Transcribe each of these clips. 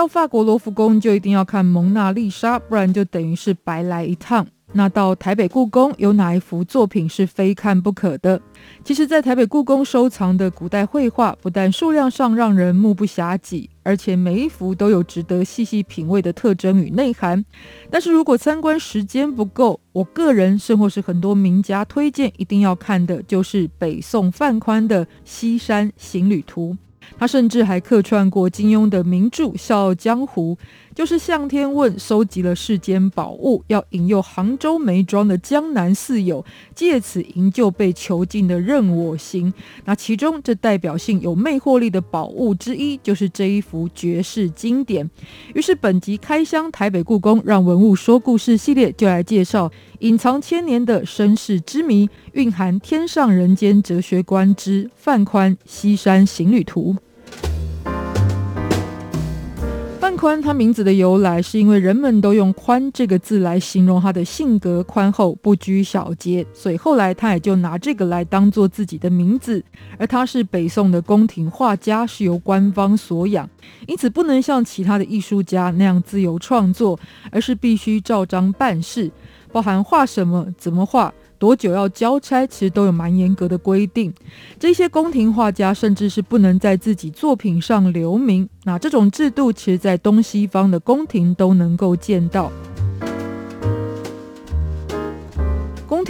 到法国罗浮宫就一定要看蒙娜丽莎，不然就等于是白来一趟。那到台北故宫有哪一幅作品是非看不可的？其实，在台北故宫收藏的古代绘画，不但数量上让人目不暇给，而且每一幅都有值得细细品味的特征与内涵。但是如果参观时间不够，我个人甚或是很多名家推荐一定要看的，就是北宋范宽的《西山行旅图》。他甚至还客串过金庸的名著《笑傲江湖》，就是向天问收集了世间宝物，要引诱杭州梅庄的江南四友，借此营救被囚禁的任我行。那其中这代表性有魅惑力的宝物之一，就是这一幅绝世经典。于是本集开箱台北故宫，让文物说故事系列就来介绍隐藏千年的身世之谜，蕴含天上人间哲学观之范宽《西山行旅图》。范宽，他名字的由来是因为人们都用“宽”这个字来形容他的性格宽厚、不拘小节，所以后来他也就拿这个来当做自己的名字。而他是北宋的宫廷画家，是由官方所养，因此不能像其他的艺术家那样自由创作，而是必须照章办事，包含画什么、怎么画。多久要交差，其实都有蛮严格的规定。这些宫廷画家甚至是不能在自己作品上留名。那这种制度，其实在东西方的宫廷都能够见到。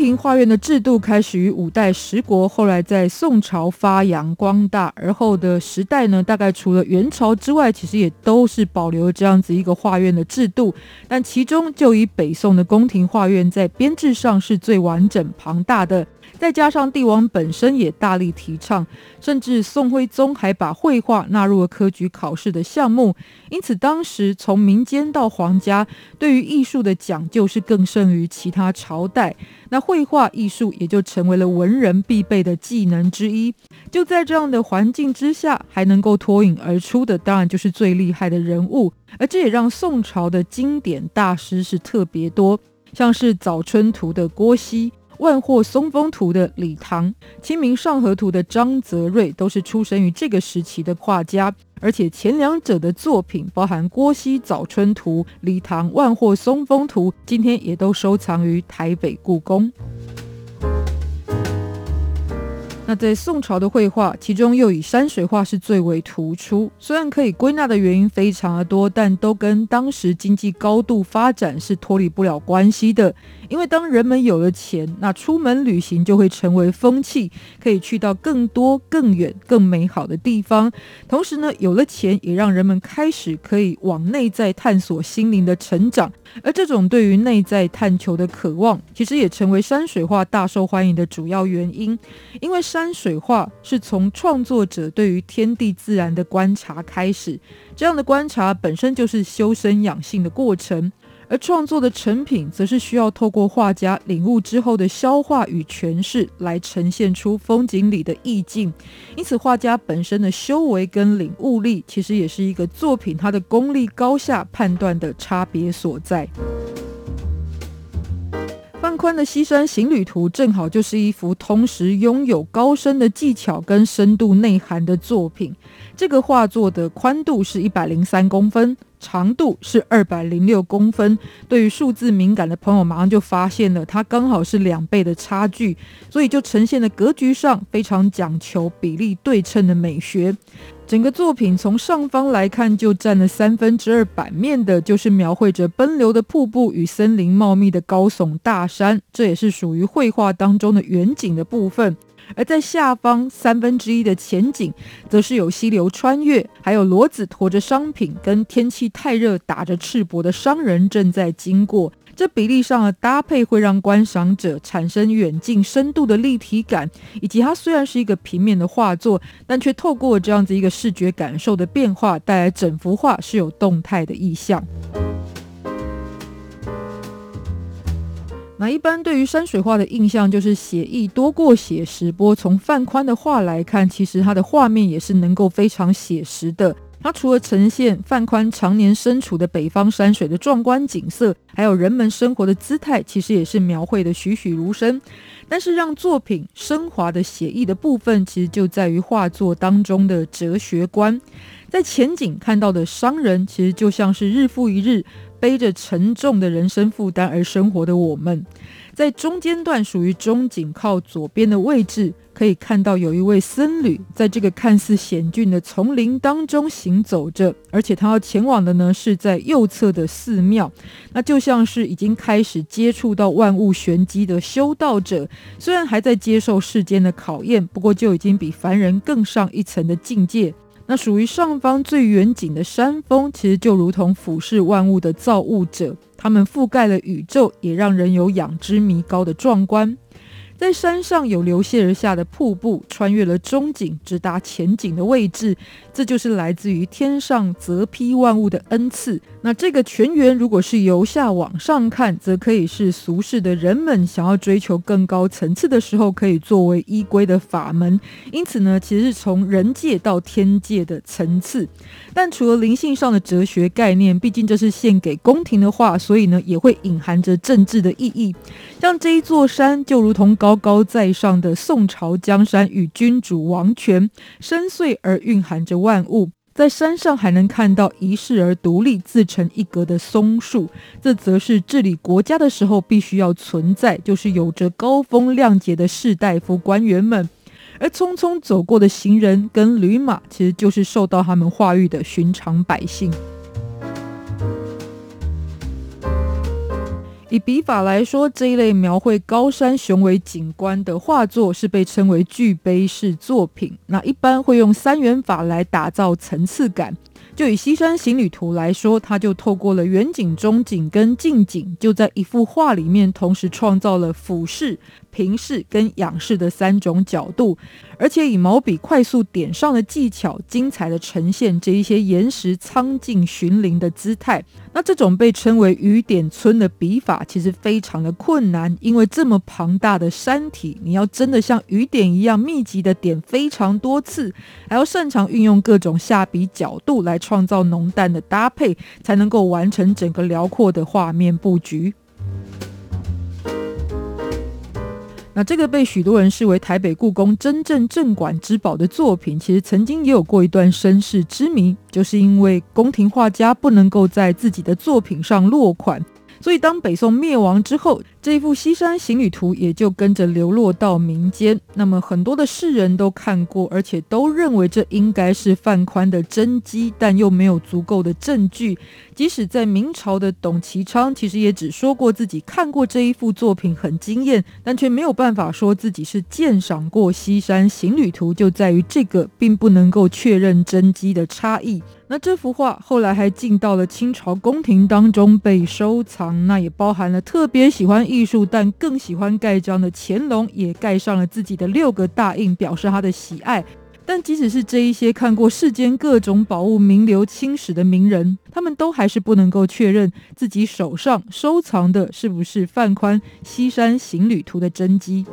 宫廷画院的制度开始于五代十国，后来在宋朝发扬光大。而后的时代呢，大概除了元朝之外，其实也都是保留这样子一个画院的制度。但其中就以北宋的宫廷画院在编制上是最完整庞大的。再加上帝王本身也大力提倡，甚至宋徽宗还把绘画纳入了科举考试的项目。因此，当时从民间到皇家，对于艺术的讲究是更胜于其他朝代。那绘画艺术也就成为了文人必备的技能之一。就在这样的环境之下，还能够脱颖而出的，当然就是最厉害的人物。而这也让宋朝的经典大师是特别多，像是《早春图》的郭熙。万壑松风图的李唐，清明上河图的张泽瑞，都是出生于这个时期的画家，而且前两者的作品，包含郭熙早春图、李唐万壑松风图，今天也都收藏于台北故宫。那在宋朝的绘画，其中又以山水画是最为突出。虽然可以归纳的原因非常的多，但都跟当时经济高度发展是脱离不了关系的。因为当人们有了钱，那出门旅行就会成为风气，可以去到更多、更远、更美好的地方。同时呢，有了钱也让人们开始可以往内在探索心灵的成长。而这种对于内在探求的渴望，其实也成为山水画大受欢迎的主要原因。因为山山水画是从创作者对于天地自然的观察开始，这样的观察本身就是修身养性的过程。而创作的成品，则是需要透过画家领悟之后的消化与诠释，来呈现出风景里的意境。因此，画家本身的修为跟领悟力，其实也是一个作品它的功力高下判断的差别所在。范宽的《西山行旅图》正好就是一幅同时拥有高深的技巧跟深度内涵的作品。这个画作的宽度是一百零三公分。长度是二百零六公分，对于数字敏感的朋友马上就发现了，它刚好是两倍的差距，所以就呈现了格局上非常讲求比例对称的美学。整个作品从上方来看，就占了三分之二版面的，就是描绘着奔流的瀑布与森林茂密的高耸大山，这也是属于绘画当中的远景的部分。而在下方三分之一的前景，则是有溪流穿越，还有骡子驮着商品，跟天气太热打着赤膊的商人正在经过。这比例上的搭配会让观赏者产生远近深度的立体感，以及它虽然是一个平面的画作，但却透过这样子一个视觉感受的变化，带来整幅画是有动态的意象。那一般对于山水画的印象就是写意多过写实，不过从范宽的画来看，其实他的画面也是能够非常写实的。它除了呈现范宽常年身处的北方山水的壮观景色，还有人们生活的姿态，其实也是描绘得栩栩如生。但是让作品升华的写意的部分，其实就在于画作当中的哲学观。在前景看到的商人，其实就像是日复一日背着沉重的人生负担而生活的我们。在中间段属于中景靠左边的位置，可以看到有一位僧侣在这个看似险峻的丛林当中行走着，而且他要前往的呢是在右侧的寺庙，那就像是已经开始接触到万物玄机的修道者，虽然还在接受世间的考验，不过就已经比凡人更上一层的境界。那属于上方最远景的山峰，其实就如同俯视万物的造物者。它们覆盖了宇宙，也让人有仰之弥高的壮观。在山上有流泻而下的瀑布，穿越了中景，直达前景的位置，这就是来自于天上泽披万物的恩赐。那这个泉源，如果是由下往上看，则可以是俗世的人们想要追求更高层次的时候，可以作为依归的法门。因此呢，其实是从人界到天界的层次。但除了灵性上的哲学概念，毕竟这是献给宫廷的话，所以呢，也会隐含着政治的意义。像这一座山，就如同高。高高在上的宋朝江山与君主王权，深邃而蕴含着万物。在山上还能看到遗世而独立、自成一格的松树，这则是治理国家的时候必须要存在，就是有着高风亮节的士大夫官员们。而匆匆走过的行人跟驴马，其实就是受到他们化育的寻常百姓。以笔法来说，这一类描绘高山雄伟景观的画作是被称为巨碑式作品。那一般会用三元法来打造层次感。就以《西山行旅图》来说，它就透过了远景、中景跟近景，就在一幅画里面同时创造了俯视。平视跟仰视的三种角度，而且以毛笔快速点上的技巧，精彩的呈现这一些岩石苍劲寻灵的姿态。那这种被称为雨点村的笔法，其实非常的困难，因为这么庞大的山体，你要真的像雨点一样密集的点非常多次，还要擅长运用各种下笔角度来创造浓淡的搭配，才能够完成整个辽阔的画面布局。那这个被许多人视为台北故宫真正镇馆之宝的作品，其实曾经也有过一段身世之谜，就是因为宫廷画家不能够在自己的作品上落款。所以，当北宋灭亡之后，这一幅《西山行旅图》也就跟着流落到民间。那么，很多的世人都看过，而且都认为这应该是范宽的真迹，但又没有足够的证据。即使在明朝的董其昌，其实也只说过自己看过这一幅作品很惊艳，但却没有办法说自己是鉴赏过《西山行旅图》，就在于这个并不能够确认真迹的差异。那这幅画后来还进到了清朝宫廷当中被收藏，那也包含了特别喜欢艺术但更喜欢盖章的乾隆，也盖上了自己的六个大印，表示他的喜爱。但即使是这一些看过世间各种宝物名留青史的名人，他们都还是不能够确认自己手上收藏的是不是范宽《西山行旅图》的真迹。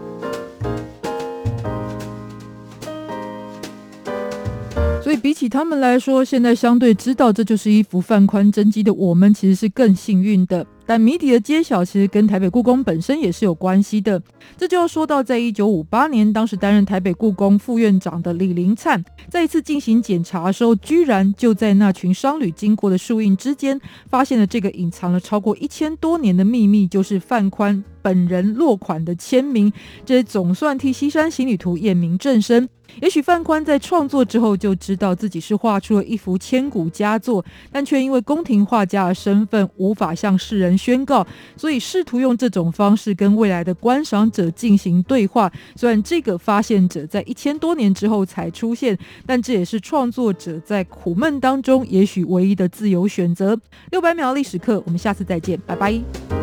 比起他们来说，现在相对知道这就是一幅范宽真迹的我们，其实是更幸运的。但谜底的揭晓，其实跟台北故宫本身也是有关系的。这就要说到，在一九五八年，当时担任台北故宫副院长的李林灿，在一次进行检查的时候，居然就在那群商旅经过的树荫之间，发现了这个隐藏了超过一千多年的秘密，就是范宽本人落款的签名。这总算替《西山行旅图》验明正身。也许范宽在创作之后就知道自己是画出了一幅千古佳作，但却因为宫廷画家的身份无法向世人宣告，所以试图用这种方式跟未来的观赏者进行对话。虽然这个发现者在一千多年之后才出现，但这也是创作者在苦闷当中也许唯一的自由选择。六百秒历史课，我们下次再见，拜拜。